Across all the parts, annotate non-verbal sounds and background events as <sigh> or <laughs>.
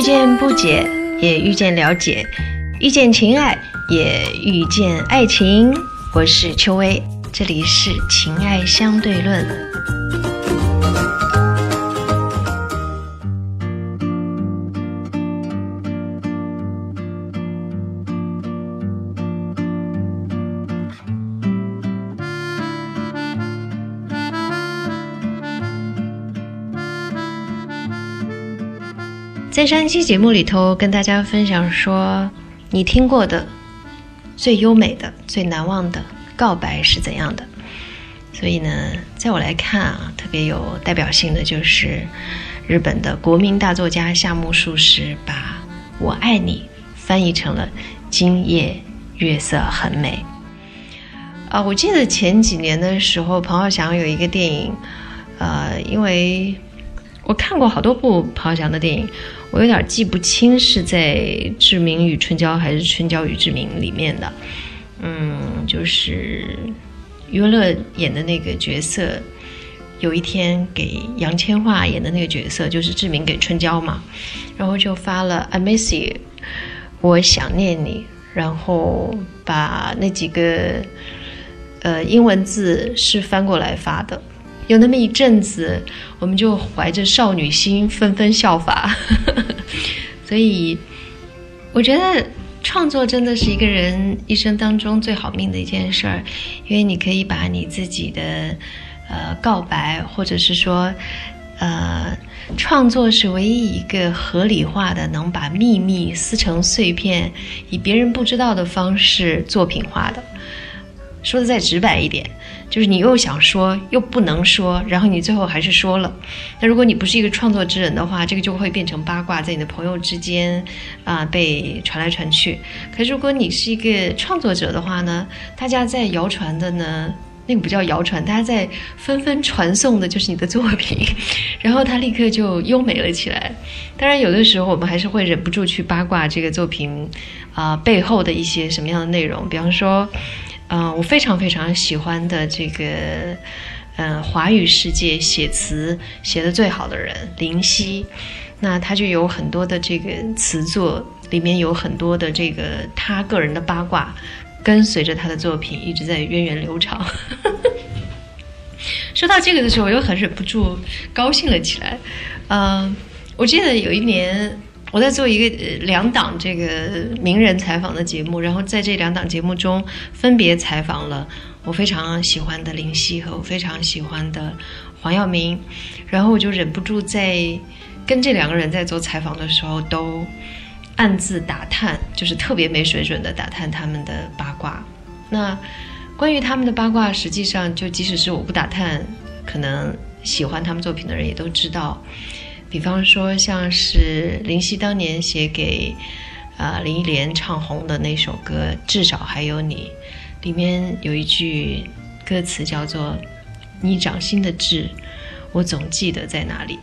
遇见不解，也遇见了解；遇见情爱，也遇见爱情。我是秋薇，这里是情爱相对论。上一期节目里头，跟大家分享说，你听过的最优美的、最难忘的告白是怎样的？所以呢，在我来看啊，特别有代表性的就是日本的国民大作家夏目漱石把我爱你翻译成了“今夜月色很美”。啊，我记得前几年的时候，彭浩翔有一个电影，呃，因为我看过好多部彭浩翔的电影。我有点记不清是在《志明与春娇》还是《春娇与志明》里面的，嗯，就是余文乐演的那个角色，有一天给杨千嬅演的那个角色，就是志明给春娇嘛，然后就发了 “I miss you”，我想念你，然后把那几个呃英文字是翻过来发的。有那么一阵子，我们就怀着少女心纷纷效法，<laughs> 所以我觉得创作真的是一个人一生当中最好命的一件事儿，因为你可以把你自己的呃告白，或者是说呃创作是唯一一个合理化的，能把秘密撕成碎片，以别人不知道的方式作品化的。说的再直白一点。就是你又想说又不能说，然后你最后还是说了。那如果你不是一个创作之人的话，这个就会变成八卦，在你的朋友之间啊被传来传去。可如果你是一个创作者的话呢，大家在谣传的呢，那个不叫谣传，大家在纷纷传颂的就是你的作品，<laughs> 然后它立刻就优美了起来。当然，有的时候我们还是会忍不住去八卦这个作品啊背后的一些什么样的内容，比方说。嗯，我非常非常喜欢的这个，嗯，华语世界写词写的最好的人林夕，那他就有很多的这个词作，里面有很多的这个他个人的八卦，跟随着他的作品一直在源远流长。<laughs> 说到这个的时候，我又很忍不住高兴了起来。嗯，我记得有一年。我在做一个两档这个名人采访的节目，然后在这两档节目中分别采访了我非常喜欢的林夕和我非常喜欢的黄耀明，然后我就忍不住在跟这两个人在做采访的时候都暗自打探，就是特别没水准的打探他们的八卦。那关于他们的八卦，实际上就即使是我不打探，可能喜欢他们作品的人也都知道。比方说，像是林夕当年写给啊林忆莲唱红的那首歌《至少还有你》，里面有一句歌词叫做“你掌心的痣，我总记得在哪里”。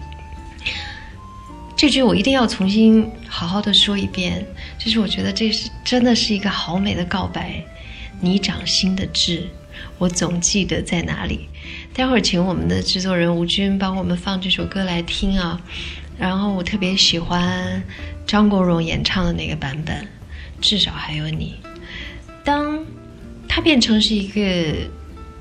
这句我一定要重新好好的说一遍，就是我觉得这是真的是一个好美的告白。你掌心的痣，我总记得在哪里。待会儿请我们的制作人吴军帮我们放这首歌来听啊，然后我特别喜欢张国荣演唱的那个版本，至少还有你。当它变成是一个。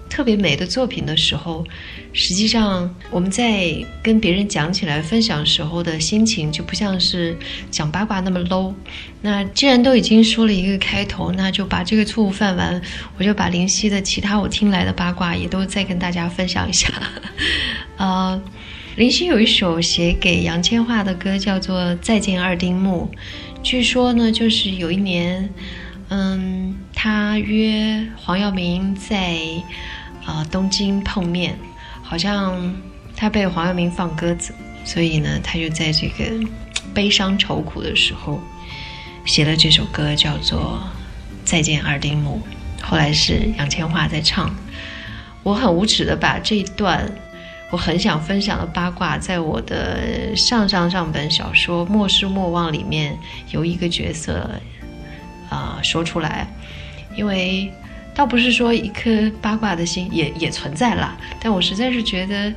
特别美的作品的时候，实际上我们在跟别人讲起来、分享时候的心情就不像是讲八卦那么 low。那既然都已经说了一个开头，那就把这个错误犯完，我就把林夕的其他我听来的八卦也都再跟大家分享一下。<laughs> 呃，林夕有一首写给杨千嬅的歌，叫做《再见二丁目》。据说呢，就是有一年，嗯，他约黄耀明在。啊，东京碰面，好像他被黄耀明放鸽子，所以呢，他就在这个悲伤愁苦的时候，写了这首歌，叫做《再见二丁目》。后来是杨千嬅在唱。我很无耻的把这一段我很想分享的八卦，在我的上上上本小说《莫失莫忘》里面由一个角色啊说出来，因为。倒不是说一颗八卦的心也也存在了，但我实在是觉得，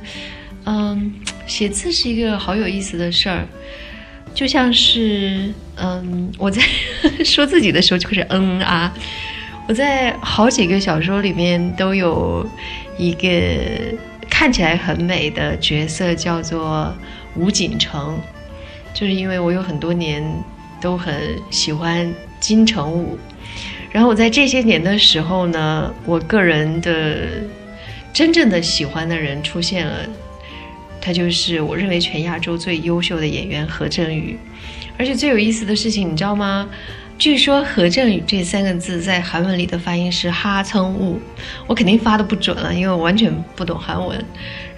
嗯，写字是一个好有意思的事儿。就像是，嗯，我在 <laughs> 说自己的时候就开始嗯啊。我在好几个小说里面都有一个看起来很美的角色，叫做吴锦城，就是因为我有很多年都很喜欢金城武。然后我在这些年的时候呢，我个人的真正的喜欢的人出现了，他就是我认为全亚洲最优秀的演员何振宇。而且最有意思的事情，你知道吗？据说何振宇这三个字在韩文里的发音是哈称物，我肯定发的不准了，因为我完全不懂韩文。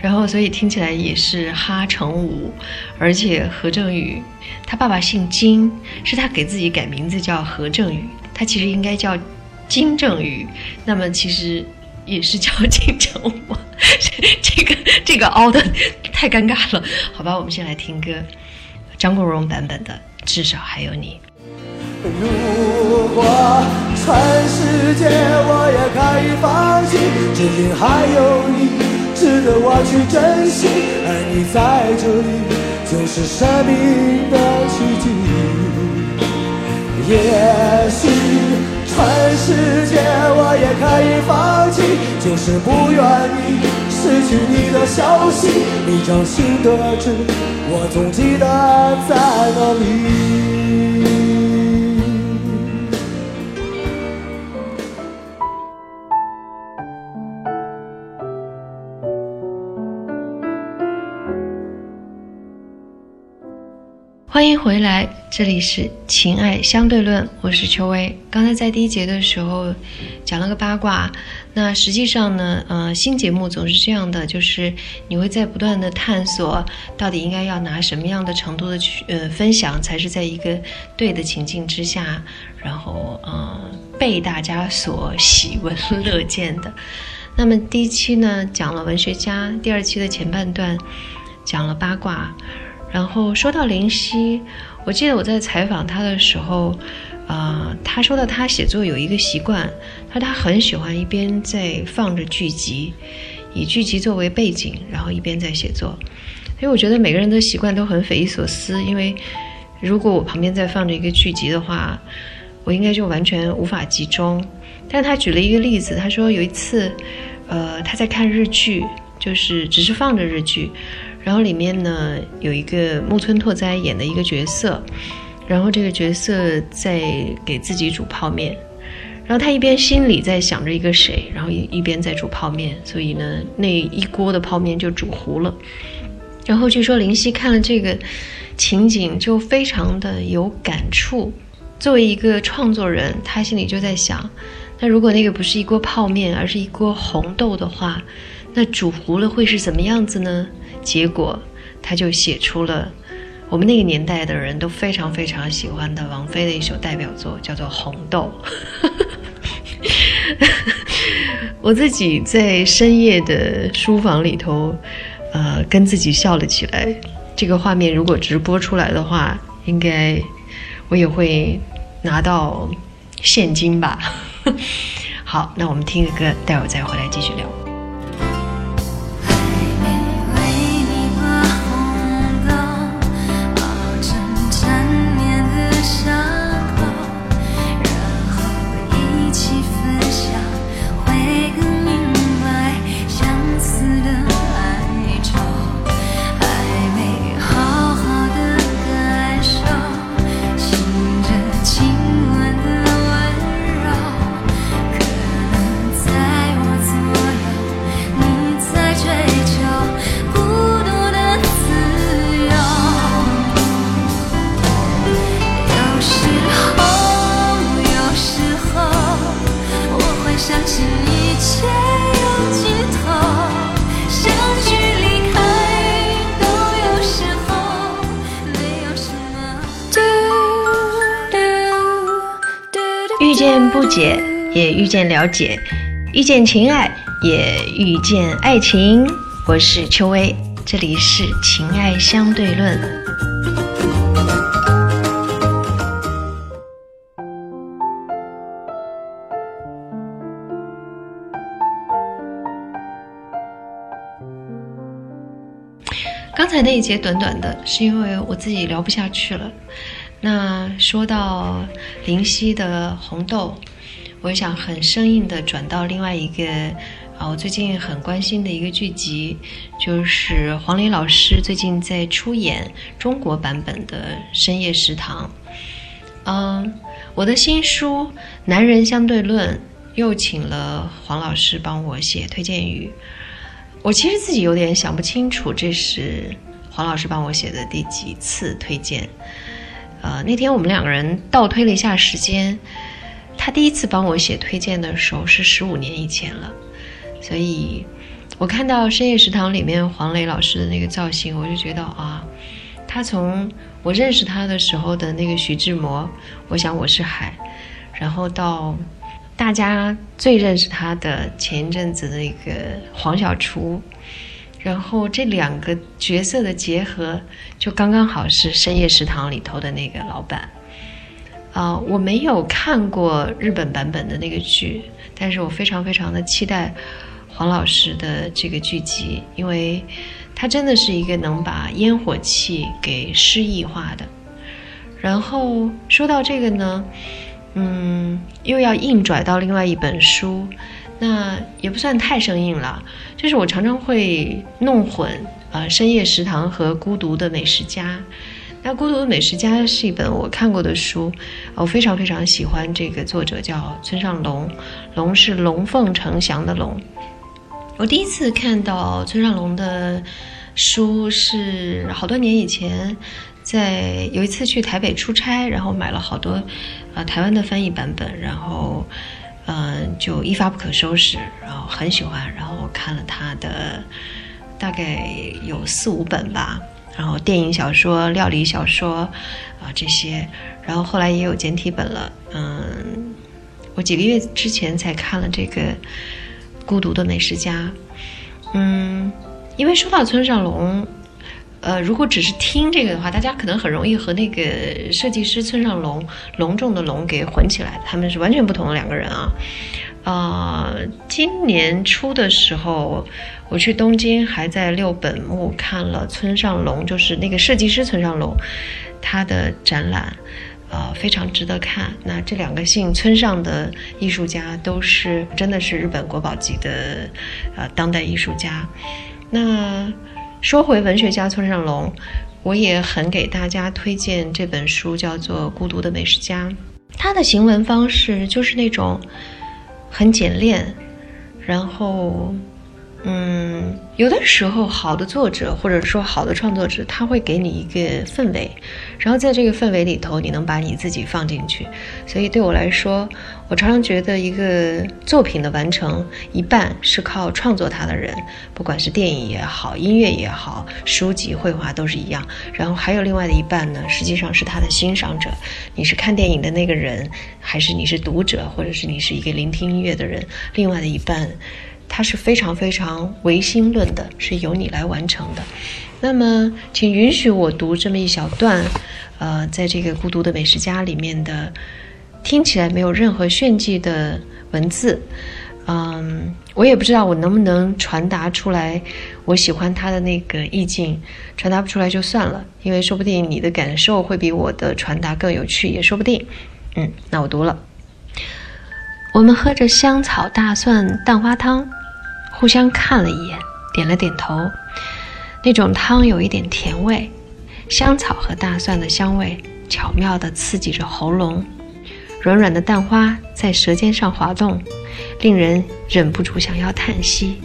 然后所以听起来也是哈成武，而且何振宇他爸爸姓金，是他给自己改名字叫何振宇。他其实应该叫金正宇，那么其实也是叫金正武，<laughs> 这个这个凹的太尴尬了，好吧，我们先来听歌，张国荣版本的《至少还有你》。如果全世界我也可以放弃，只因还有你值得我去珍惜，而你在这里就是生命的奇迹。也许全世界我也可以放弃，就是不愿意失去你的消息。你掌心的痣，我总记得在哪里。欢迎回来，这里是情爱相对论，我是秋薇。刚才在第一节的时候讲了个八卦，那实际上呢，呃，新节目总是这样的，就是你会在不断的探索，到底应该要拿什么样的程度的去呃分享，才是在一个对的情境之下，然后呃被大家所喜闻乐见的。那么第一期呢讲了文学家，第二期的前半段讲了八卦。然后说到林夕，我记得我在采访他的时候，啊，他说到他写作有一个习惯，他说他很喜欢一边在放着剧集，以剧集作为背景，然后一边在写作。因为我觉得每个人的习惯都很匪夷所思，因为如果我旁边在放着一个剧集的话，我应该就完全无法集中。但他举了一个例子，他说有一次，呃，他在看日剧，就是只是放着日剧。然后里面呢有一个木村拓哉演的一个角色，然后这个角色在给自己煮泡面，然后他一边心里在想着一个谁，然后一一边在煮泡面，所以呢那一锅的泡面就煮糊了。然后据说林夕看了这个情景就非常的有感触，作为一个创作人，他心里就在想，那如果那个不是一锅泡面，而是一锅红豆的话，那煮糊了会是怎么样子呢？结果，他就写出了我们那个年代的人都非常非常喜欢的王菲的一首代表作，叫做《红豆》。<laughs> 我自己在深夜的书房里头，呃，跟自己笑了起来。这个画面如果直播出来的话，应该我也会拿到现金吧。<laughs> 好，那我们听个歌，待会儿再回来继续聊。解，也遇见了解；遇见情爱，也遇见爱情。我是秋薇，这里是情爱相对论。刚才才那一节短短的，是因为我自己聊不下去了。那说到林夕的《红豆》，我想很生硬的转到另外一个啊，我最近很关心的一个剧集，就是黄磊老师最近在出演中国版本的《深夜食堂》。嗯，我的新书《男人相对论》又请了黄老师帮我写推荐语。我其实自己有点想不清楚，这是黄老师帮我写的第几次推荐。呃，那天我们两个人倒推了一下时间，他第一次帮我写推荐的时候是十五年以前了，所以我看到《深夜食堂》里面黄磊老师的那个造型，我就觉得啊，他从我认识他的时候的那个徐志摩，我想我是海，然后到大家最认识他的前一阵子的那个黄小厨。然后这两个角色的结合，就刚刚好是《深夜食堂》里头的那个老板。啊，我没有看过日本版本的那个剧，但是我非常非常的期待黄老师的这个剧集，因为他真的是一个能把烟火气给诗意化的。然后说到这个呢，嗯，又要硬拽到另外一本书。那也不算太生硬了，就是我常常会弄混啊，《深夜食堂》和《孤独的美食家》。那《孤独的美食家》是一本我看过的书，我非常非常喜欢这个作者叫村上龙，龙是龙凤呈祥的龙。我第一次看到村上龙的书是好多年以前，在有一次去台北出差，然后买了好多啊台湾的翻译版本，然后。嗯，就一发不可收拾，然后很喜欢，然后我看了他的大概有四五本吧，然后电影小说、料理小说啊这些，然后后来也有简体本了。嗯，我几个月之前才看了这个《孤独的美食家》。嗯，因为说到村上龙。呃，如果只是听这个的话，大家可能很容易和那个设计师村上隆隆重的隆给混起来，他们是完全不同的两个人啊。呃，今年初的时候，我去东京，还在六本木看了村上隆，就是那个设计师村上隆他的展览，呃，非常值得看。那这两个姓村上的艺术家都是真的是日本国宝级的呃当代艺术家，那。说回文学家村上龙，我也很给大家推荐这本书，叫做《孤独的美食家》。他的行文方式就是那种很简练，然后。嗯，有的时候好的作者或者说好的创作者，他会给你一个氛围，然后在这个氛围里头，你能把你自己放进去。所以对我来说，我常常觉得一个作品的完成，一半是靠创作它的人，不管是电影也好，音乐也好，书籍、绘画都是一样。然后还有另外的一半呢，实际上是他的欣赏者，你是看电影的那个人，还是你是读者，或者是你是一个聆听音乐的人？另外的一半。它是非常非常唯心论的，是由你来完成的。那么，请允许我读这么一小段，呃，在这个《孤独的美食家》里面的，听起来没有任何炫技的文字。嗯，我也不知道我能不能传达出来，我喜欢他的那个意境。传达不出来就算了，因为说不定你的感受会比我的传达更有趣，也说不定。嗯，那我读了。我们喝着香草大蒜蛋花汤。互相看了一眼，点了点头。那种汤有一点甜味，香草和大蒜的香味巧妙地刺激着喉咙，软软的蛋花在舌尖上滑动，令人忍不住想要叹息。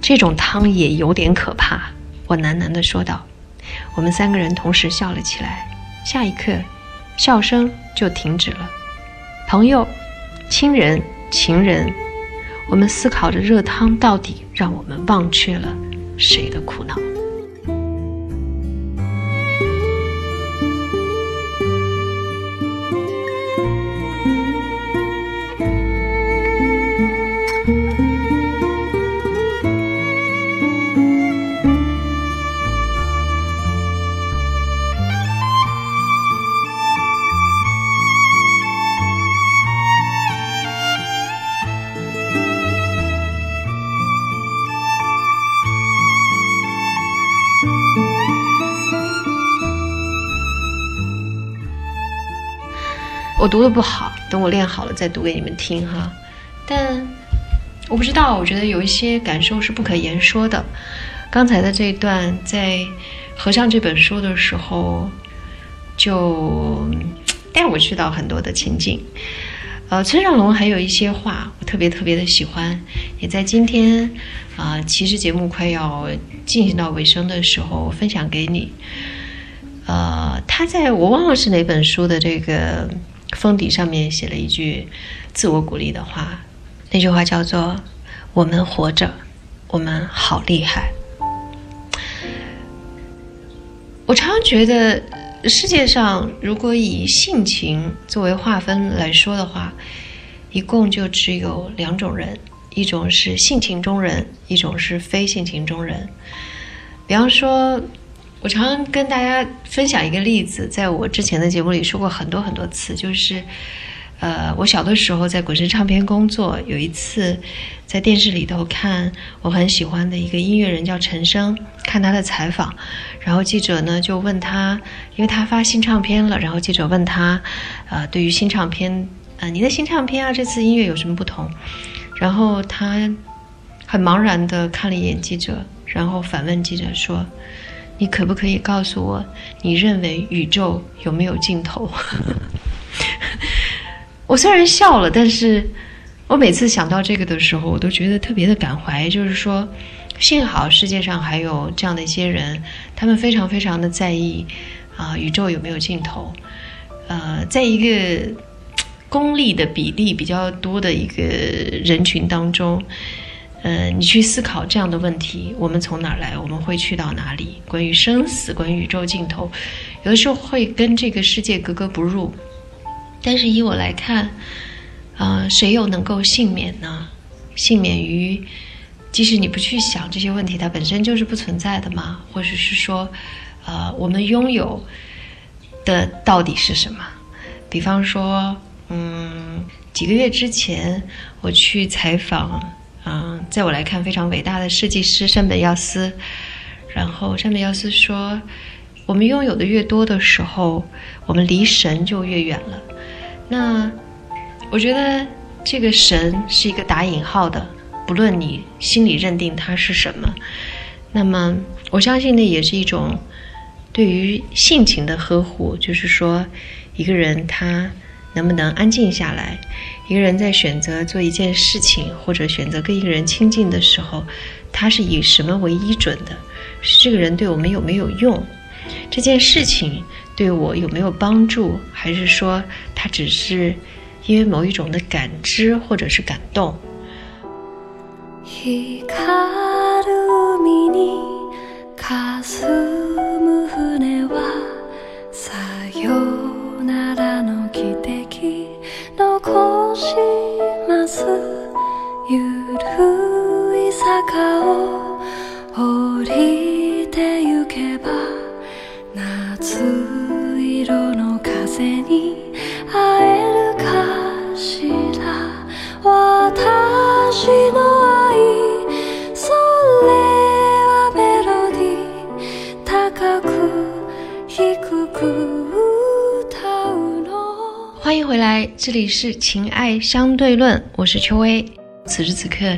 这种汤也有点可怕，我喃喃地说道。我们三个人同时笑了起来，下一刻，笑声就停止了。朋友、亲人、情人。我们思考着热汤到底让我们忘却了谁的苦恼。我读的不好，等我练好了再读给你们听哈。但我不知道，我觉得有一些感受是不可言说的。刚才的这一段，在合上这本书的时候，就带我去到很多的情景。呃，村上龙还有一些话，我特别特别的喜欢，也在今天啊，其实节目快要进行到尾声的时候分享给你。呃，他在我忘了是哪本书的这个封底上面写了一句自我鼓励的话，那句话叫做“我们活着，我们好厉害”。我常常觉得。世界上，如果以性情作为划分来说的话，一共就只有两种人：一种是性情中人，一种是非性情中人。比方说，我常常跟大家分享一个例子，在我之前的节目里说过很多很多次，就是。呃，我小的时候在滚石唱片工作，有一次在电视里头看我很喜欢的一个音乐人叫陈升，看他的采访，然后记者呢就问他，因为他发新唱片了，然后记者问他，呃，对于新唱片，呃，你的新唱片啊，这次音乐有什么不同？然后他很茫然的看了一眼记者，然后反问记者说：“你可不可以告诉我，你认为宇宙有没有尽头？”我虽然笑了，但是我每次想到这个的时候，我都觉得特别的感怀。就是说，幸好世界上还有这样的一些人，他们非常非常的在意啊，宇宙有没有尽头。呃，在一个功利的比例比较多的一个人群当中，呃，你去思考这样的问题：我们从哪儿来？我们会去到哪里？关于生死，关于宇宙尽头，有的时候会跟这个世界格格不入。但是以我来看，啊，谁又能够幸免呢？幸免于，即使你不去想这些问题，它本身就是不存在的吗？或者是说，呃，我们拥有的到底是什么？比方说，嗯，几个月之前我去采访，嗯，在我来看非常伟大的设计师山本耀司，然后山本耀司说，我们拥有的越多的时候，我们离神就越远了。那我觉得这个神是一个打引号的，不论你心里认定它是什么，那么我相信那也是一种对于性情的呵护，就是说一个人他能不能安静下来，一个人在选择做一件事情或者选择跟一个人亲近的时候，他是以什么为依准的？是这个人对我们有没有用？这件事情。对我有没有帮助？还是说他只是因为某一种的感知或者是感动？<laughs> ならの汽笛残します。ゆるい坂を降りてゆけば夏色の風に会えるかしら。私の回来，这里是情爱相对论，我是秋薇。此时此刻，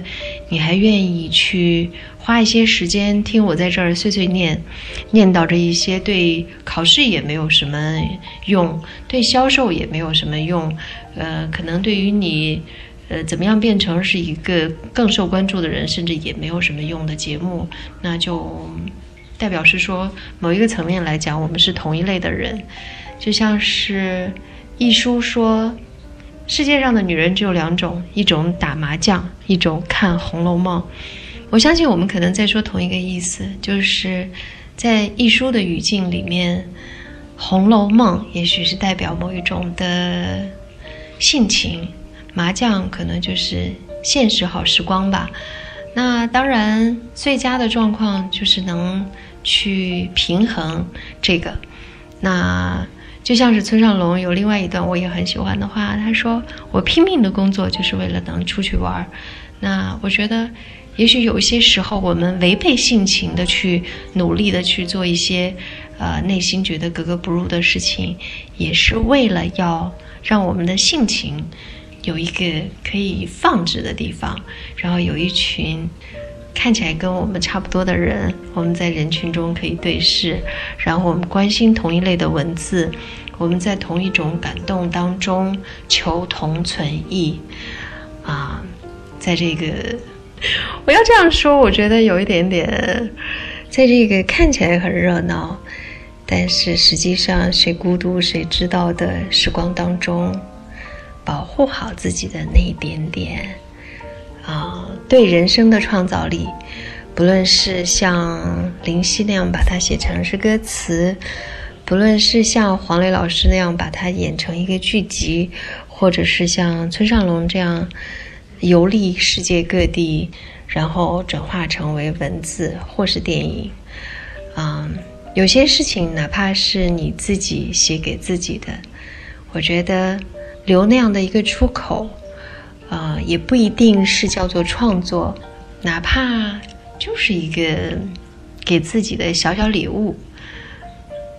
你还愿意去花一些时间听我在这儿碎碎念，念叨着一些对考试也没有什么用，对销售也没有什么用，呃，可能对于你，呃，怎么样变成是一个更受关注的人，甚至也没有什么用的节目，那就代表是说，某一个层面来讲，我们是同一类的人，就像是一书说。世界上的女人只有两种，一种打麻将，一种看《红楼梦》。我相信我们可能在说同一个意思，就是在一书的语境里面，《红楼梦》也许是代表某一种的性情，麻将可能就是现实好时光吧。那当然，最佳的状况就是能去平衡这个。那。就像是村上龙有另外一段我也很喜欢的话，他说：“我拼命的工作就是为了能出去玩儿。”那我觉得，也许有一些时候，我们违背性情的去努力的去做一些，呃，内心觉得格格不入的事情，也是为了要让我们的性情有一个可以放置的地方，然后有一群看起来跟我们差不多的人，我们在人群中可以对视，然后我们关心同一类的文字，我们在同一种感动当中求同存异，啊，在这个。<laughs> 我要这样说，我觉得有一点点，在这个看起来很热闹，但是实际上谁孤独谁知道的时光当中，保护好自己的那一点点啊，对人生的创造力，不论是像林夕那样把它写成是歌词，不论是像黄磊老师那样把它演成一个剧集，或者是像村上龙这样。游历世界各地，然后转化成为文字或是电影，啊，有些事情哪怕是你自己写给自己的，我觉得留那样的一个出口，啊，也不一定是叫做创作，哪怕就是一个给自己的小小礼物。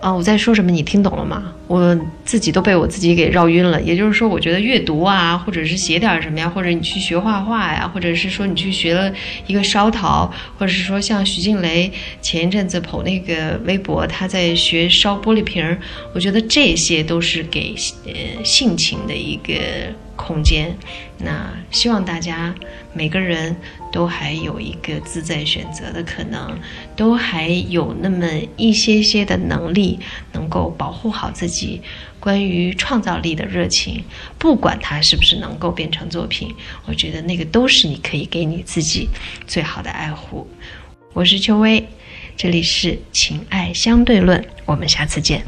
啊，我在说什么？你听懂了吗？我自己都被我自己给绕晕了。也就是说，我觉得阅读啊，或者是写点什么呀，或者你去学画画呀，或者是说你去学了一个烧陶，或者是说像徐静蕾前一阵子捧那个微博，她在学烧玻璃瓶儿。我觉得这些都是给呃性情的一个空间。那希望大家每个人。都还有一个自在选择的可能，都还有那么一些些的能力，能够保护好自己关于创造力的热情，不管它是不是能够变成作品，我觉得那个都是你可以给你自己最好的爱护。我是秋薇，这里是情爱相对论，我们下次见。